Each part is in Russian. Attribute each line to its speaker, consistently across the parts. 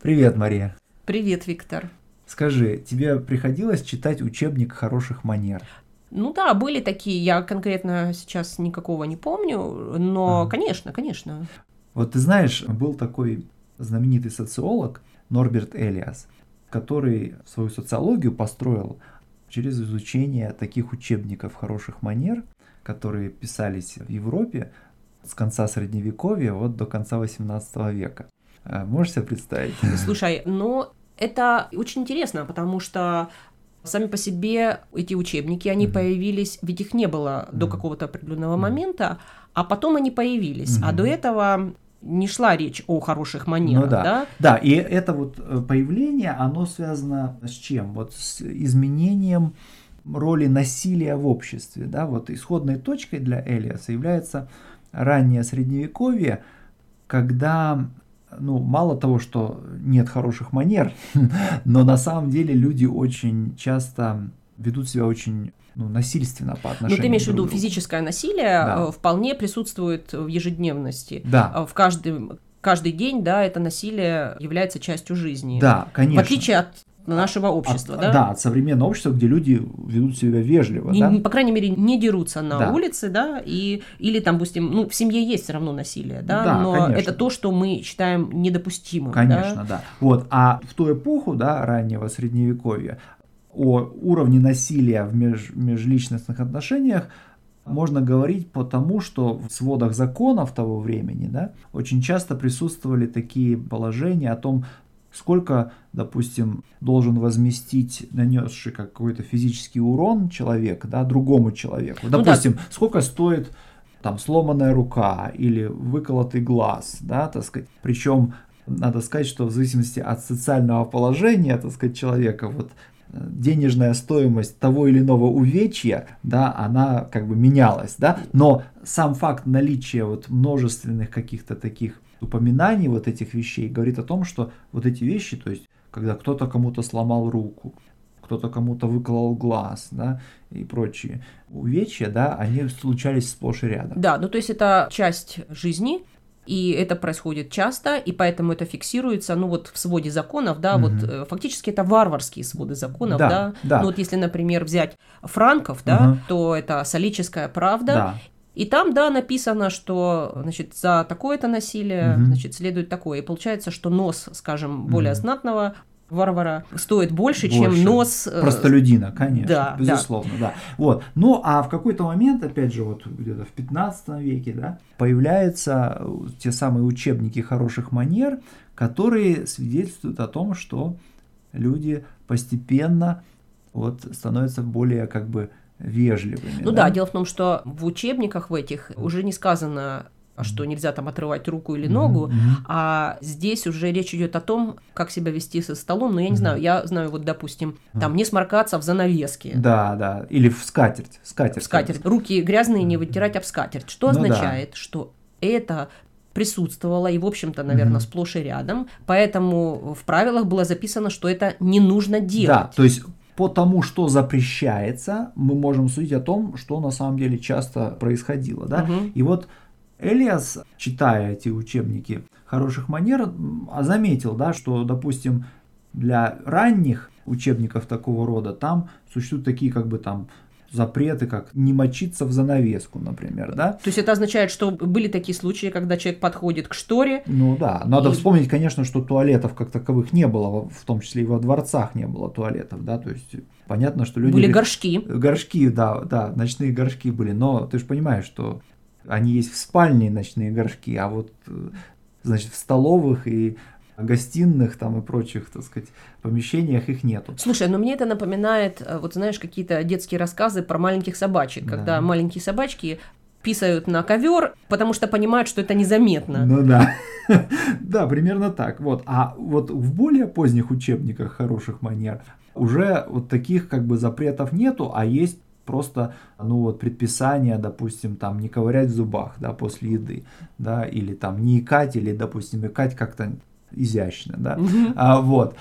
Speaker 1: Привет, Мария.
Speaker 2: Привет, Виктор.
Speaker 1: Скажи, тебе приходилось читать учебник хороших манер?
Speaker 2: Ну да, были такие, я конкретно сейчас никакого не помню, но, ага. конечно, конечно.
Speaker 1: Вот ты знаешь, был такой знаменитый социолог Норберт Элиас, который свою социологию построил через изучение таких учебников хороших манер, которые писались в Европе с конца Средневековья вот до конца 18 века. А можешь себе представить?
Speaker 2: Слушай, ну это очень интересно, потому что сами по себе эти учебники, они mm-hmm. появились, ведь их не было mm-hmm. до какого-то определенного mm-hmm. момента, а потом они появились. Mm-hmm. А до этого не шла речь о хороших манерах, ну,
Speaker 1: да.
Speaker 2: да?
Speaker 1: Да, и это вот э, появление, оно связано с чем? Вот с изменением роли насилия в обществе, да, вот исходной точкой для Элиаса является раннее средневековье, когда ну, мало того, что нет хороших манер, но на самом деле люди очень часто ведут себя очень ну, насильственно по отношению.
Speaker 2: Ну, ты имеешь в виду физическое насилие да. Э, вполне присутствует в ежедневности.
Speaker 1: Да.
Speaker 2: Э, в каждый каждый день, да, это насилие является частью жизни.
Speaker 1: Да, конечно.
Speaker 2: В отличие от нашего общества,
Speaker 1: от,
Speaker 2: да?
Speaker 1: Да, от современного общества, где люди ведут себя вежливо,
Speaker 2: не,
Speaker 1: да?
Speaker 2: По крайней мере, не дерутся на да. улице, да, и, или там, допустим, ну, в семье есть все равно насилие, да,
Speaker 1: да
Speaker 2: но
Speaker 1: конечно.
Speaker 2: это то, что мы считаем недопустимым,
Speaker 1: Конечно, да? да. Вот, а в ту эпоху, да, раннего средневековья, о уровне насилия в меж, межличностных отношениях можно говорить потому, что в сводах законов того времени да, очень часто присутствовали такие положения о том, сколько, допустим, должен возместить нанесший какой-то физический урон человек да, другому человеку. Ну, допустим, да. сколько стоит там сломанная рука или выколотый глаз, да, так сказать. Причем надо сказать, что в зависимости от социального положения, так сказать, человека, вот денежная стоимость того или иного увечья, да, она как бы менялась, да, но сам факт наличия вот множественных каких-то таких упоминаний вот этих вещей говорит о том, что вот эти вещи, то есть когда кто-то кому-то сломал руку, кто-то кому-то выколол глаз, да, и прочие увечья, да, они случались сплошь и рядом.
Speaker 2: Да, ну то есть это часть жизни, и это происходит часто, и поэтому это фиксируется, ну вот в своде законов, да, угу. вот э, фактически это варварские своды законов, да, да?
Speaker 1: да.
Speaker 2: Ну вот если, например, взять франков, да, угу. то это солическая правда,
Speaker 1: да.
Speaker 2: И там, да, написано, что, значит, за такое-то насилие, угу. значит, следует такое. И получается, что нос, скажем, более угу. знатного варвара стоит больше, больше, чем нос
Speaker 1: э, простолюдина, конечно, да, безусловно, да. да. Вот. Ну, а в какой-то момент, опять же, вот где-то в 15 веке, да, появляются те самые учебники хороших манер, которые свидетельствуют о том, что люди постепенно вот становятся более как бы вежливыми.
Speaker 2: Ну да? да, дело в том, что в учебниках в этих уже не сказано что нельзя там отрывать руку или ногу, mm-hmm. а здесь уже речь идет о том, как себя вести со столом. Но я не mm-hmm. знаю, я знаю, вот, допустим, там не сморкаться в занавеске.
Speaker 1: Да, да, или в скатерть.
Speaker 2: Скатерть. В скатерть. Руки грязные не вытирать об скатерть. Что ну, означает, да. что это присутствовало и, в общем-то, наверное, mm-hmm. сплошь и рядом. Поэтому в правилах было записано, что это не нужно делать.
Speaker 1: Да, то есть по тому, что запрещается, мы можем судить о том, что на самом деле часто происходило. Да? Угу. И вот Элиас, читая эти учебники хороших манер, заметил, да, что, допустим, для ранних учебников такого рода там существуют такие как бы там запреты, как не мочиться в занавеску, например, да?
Speaker 2: То есть это означает, что были такие случаи, когда человек подходит к шторе?
Speaker 1: Ну да, надо и... вспомнить, конечно, что туалетов как таковых не было, в том числе и во дворцах не было туалетов, да, то есть понятно, что люди...
Speaker 2: Были горшки.
Speaker 1: Горшки, да, да, ночные горшки были, но ты же понимаешь, что они есть в спальне ночные горшки, а вот значит в столовых и гостиных там и прочих, так сказать, помещениях их нету.
Speaker 2: Слушай, но мне это напоминает, э, вот знаешь, какие-то детские рассказы про маленьких собачек, да. когда маленькие собачки писают на ковер, потому что понимают, что это незаметно.
Speaker 1: Ну да. Да, примерно так. Вот. А вот в более поздних учебниках хороших манер уже вот таких как бы запретов нету, а есть просто, ну вот, предписание, допустим, там, не ковырять в зубах, да, после еды, да, или там не икать, или, допустим, икать как-то изящно, да, угу. а, вот.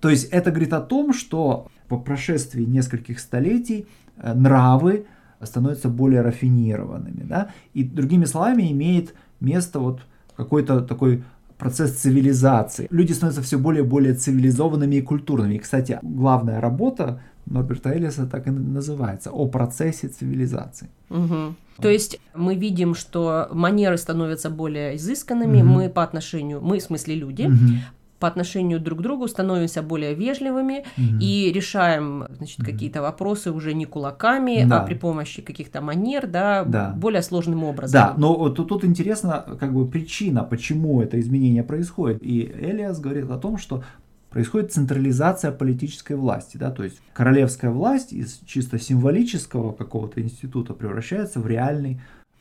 Speaker 1: То есть это говорит о том, что по прошествии нескольких столетий э, нравы становятся более рафинированными, да, и другими словами имеет место вот какой-то такой процесс цивилизации. Люди становятся все более и более цивилизованными и культурными. И, кстати, главная работа Норберта Эллиса так и называется «О процессе цивилизации».
Speaker 2: Угу. То есть мы видим, что манеры становятся более изысканными, угу. мы по отношению, мы в смысле люди, угу по отношению друг к другу становимся более вежливыми угу. и решаем значит, угу. какие-то вопросы уже не кулаками, да. а при помощи каких-то манер, да, да. более сложным образом.
Speaker 1: Да, но тут, тут интересно как бы причина, почему это изменение происходит. И Элиас говорит о том, что происходит централизация политической власти, да, то есть королевская власть из чисто символического какого-то института превращается в реальный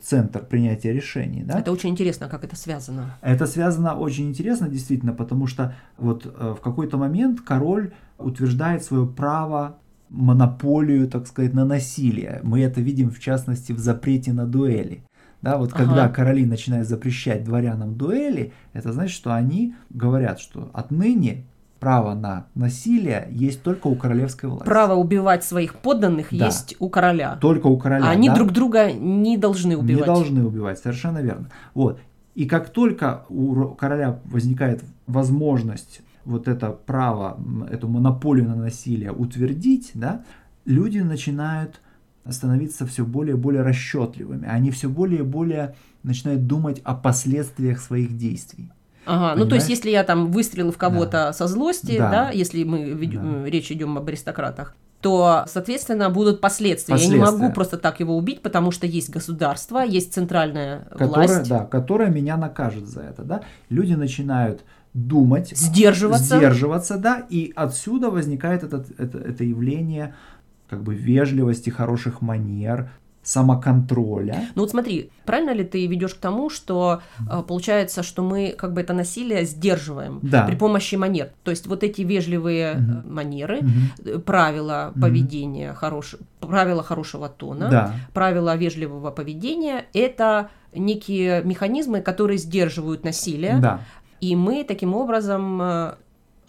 Speaker 1: центр принятия решений. Да?
Speaker 2: Это очень интересно, как это связано.
Speaker 1: Это связано очень интересно, действительно, потому что вот э, в какой-то момент король утверждает свое право монополию, так сказать, на насилие. Мы это видим, в частности, в запрете на дуэли. Да, вот ага. когда короли начинают запрещать дворянам дуэли, это значит, что они говорят, что отныне право на насилие есть только у королевской власти.
Speaker 2: Право убивать своих подданных да. есть у короля.
Speaker 1: Только у короля.
Speaker 2: А они да? друг друга не должны убивать.
Speaker 1: Не должны убивать, совершенно верно. Вот. И как только у короля возникает возможность вот это право, эту монополию на насилие утвердить, да, люди начинают становиться все более и более расчетливыми. Они все более и более начинают думать о последствиях своих действий.
Speaker 2: Ага, ну то есть если я там выстрелил в кого-то да. со злости, да. да, если мы ведем, да. речь идем об аристократах, то, соответственно, будут последствия. последствия. Я не могу просто так его убить, потому что есть государство, есть центральная
Speaker 1: которая,
Speaker 2: власть.
Speaker 1: Да, которая меня накажет за это. Да? Люди начинают думать,
Speaker 2: сдерживаться,
Speaker 1: сдерживаться да, и отсюда возникает этот, это, это явление как бы вежливости, хороших манер, самоконтроля.
Speaker 2: Ну вот смотри, правильно ли ты ведешь к тому, что э, получается, что мы как бы это насилие сдерживаем да. при помощи манер. То есть вот эти вежливые угу. манеры, угу. правила угу. поведения, хорош... правила хорошего тона, да. правила вежливого поведения это некие механизмы, которые сдерживают насилие. Да. И мы таким образом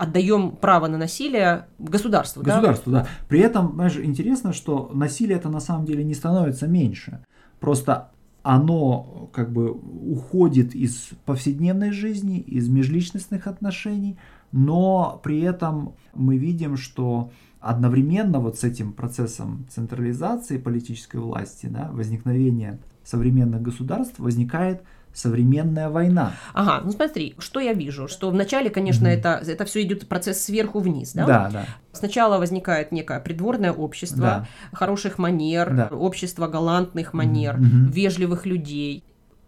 Speaker 2: отдаем право на насилие государству.
Speaker 1: Государству, да? да. При этом, знаешь, интересно, что насилие это на самом деле не становится меньше. Просто оно как бы уходит из повседневной жизни, из межличностных отношений, но при этом мы видим, что одновременно вот с этим процессом централизации политической власти, да, возникновения современных государств, возникает современная война.
Speaker 2: Ага, ну смотри, что я вижу, что вначале, конечно, mm-hmm. это, это все идет процесс сверху вниз, да?
Speaker 1: Да, да.
Speaker 2: Сначала возникает некое придворное общество, да. хороших манер, да. общество галантных манер, mm-hmm. вежливых людей.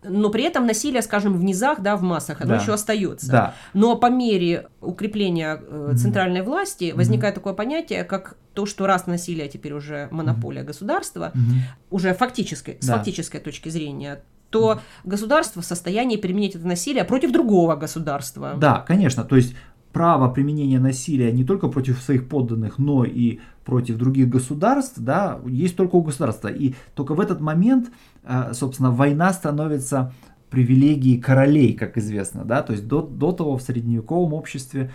Speaker 2: Но при этом насилие, скажем, в низах, да, в массах, оно да. еще остается. Да. Но по мере укрепления э, центральной mm-hmm. власти возникает mm-hmm. такое понятие, как то, что раз насилие теперь уже монополия mm-hmm. государства, mm-hmm. уже фактической, да. с фактической точки зрения, то государство в состоянии применить это насилие против другого государства.
Speaker 1: Да, конечно. То есть право применения насилия не только против своих подданных, но и против других государств, да, есть только у государства. И только в этот момент, э, собственно, война становится привилегией королей, как известно, да, то есть до, до того в средневековом обществе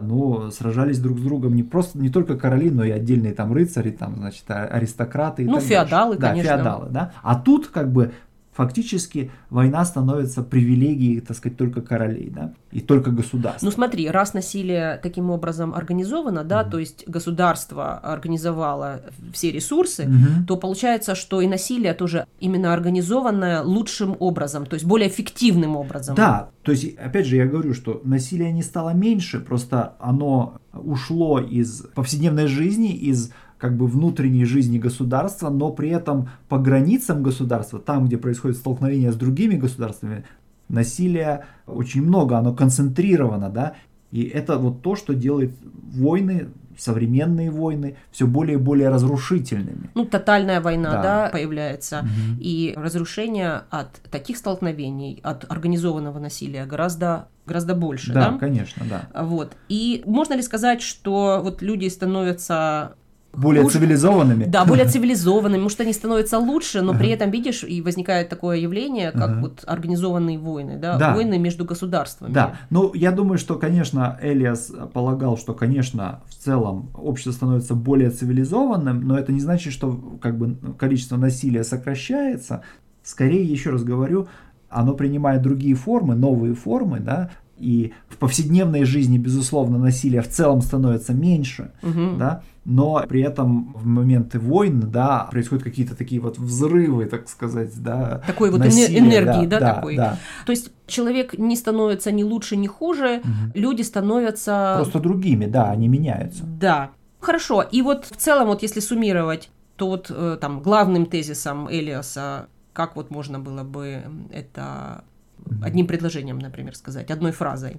Speaker 1: ну, сражались друг с другом не просто, не только короли, но и отдельные там рыцари, там, значит, а, аристократы. И
Speaker 2: ну, феодалы,
Speaker 1: дальше. конечно. Да, феодалы, да. А тут как бы фактически война становится привилегией, так сказать, только королей, да, и только государства.
Speaker 2: Ну смотри, раз насилие таким образом организовано, да, mm-hmm. то есть государство организовало все ресурсы, mm-hmm. то получается, что и насилие тоже именно организованное лучшим образом, то есть более эффективным образом.
Speaker 1: Да, то есть, опять же, я говорю, что насилие не стало меньше, просто оно ушло из повседневной жизни, из как бы внутренней жизни государства, но при этом по границам государства, там, где происходит столкновение с другими государствами, насилия очень много, оно концентрировано, да, и это вот то, что делает войны, современные войны, все более и более разрушительными.
Speaker 2: Ну, тотальная война, да, да появляется. Угу. И разрушение от таких столкновений, от организованного насилия гораздо гораздо больше,
Speaker 1: да? Да, конечно, да.
Speaker 2: Вот. И можно ли сказать, что вот люди становятся
Speaker 1: более Уж... цивилизованными.
Speaker 2: Да, более цивилизованными. Может, они становятся лучше, но при этом, видишь, и возникает такое явление, как вот организованные войны, да? да, войны между государствами.
Speaker 1: Да, ну, я думаю, что, конечно, Элиас полагал, что, конечно, в целом общество становится более цивилизованным, но это не значит, что как бы количество насилия сокращается. Скорее, еще раз говорю, оно принимает другие формы, новые формы, да, и в повседневной жизни, безусловно, насилие в целом становится меньше,
Speaker 2: Мгм.
Speaker 1: да, но при этом в моменты войн, да, происходят какие-то такие вот взрывы, так сказать, да,
Speaker 2: Такой вот
Speaker 1: насилия,
Speaker 2: эне- энергии, да, такой.
Speaker 1: да.
Speaker 2: То есть человек не становится ни лучше, ни хуже,
Speaker 1: Мгм.
Speaker 2: люди становятся...
Speaker 1: Просто другими, да, они меняются.
Speaker 2: Да. Хорошо. И вот в целом, вот если суммировать, то вот э, там главным тезисом Элиаса, как вот можно было бы это одним предложением, например, сказать, одной фразой?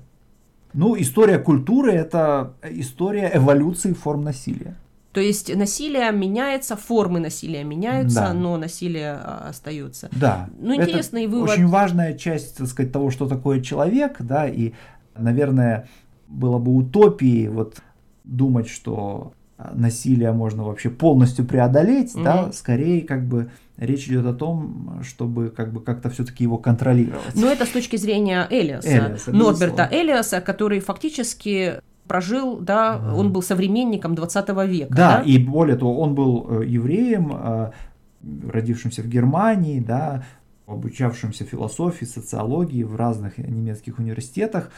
Speaker 1: Ну, история культуры – это история эволюции форм насилия.
Speaker 2: То есть насилие меняется, формы насилия меняются,
Speaker 1: Да.
Speaker 2: но насилие а, остается.
Speaker 1: Да.
Speaker 2: Ну,
Speaker 1: Это
Speaker 2: интересный вывод.
Speaker 1: Очень важная часть, так сказать, того, что такое человек, да, и, наверное, было бы утопией вот думать, что насилие можно вообще полностью преодолеть, да,
Speaker 2: Мгм.
Speaker 1: скорее как бы речь идет о том, чтобы как бы как-то все-таки его контролировать.
Speaker 2: Но это с точки зрения Элиаса,
Speaker 1: Элиаса,
Speaker 2: Норберта
Speaker 1: безусловно.
Speaker 2: Элиаса, который фактически прожил, да,
Speaker 1: Ага.
Speaker 2: он был современником 20 века.
Speaker 1: Да, и более того, он был э, евреем, э, родившимся в Германии, да, обучавшимся философии, социологии в разных немецких университетах,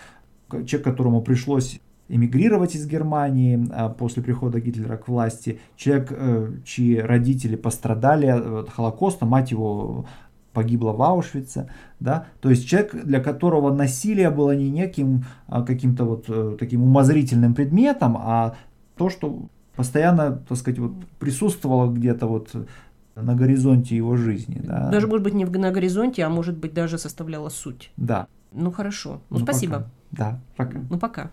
Speaker 1: человек, которому пришлось эмигрировать из Германии а, после прихода Гитлера к власти, человек, э, чьи родители пострадали от Холокоста, мать его погибла в Аушвице, да, то есть человек, для которого насилие было не неким а, каким-то вот э, таким умозрительным предметом, а то, что постоянно, так сказать, вот присутствовало где-то вот на горизонте его жизни, да.
Speaker 2: Даже, может быть, не на горизонте, а может быть, даже составляла суть.
Speaker 1: Да.
Speaker 2: Ну, хорошо. Ну,
Speaker 1: Ну,
Speaker 2: спасибо.
Speaker 1: пока. Да, пока.
Speaker 2: Ну, пока.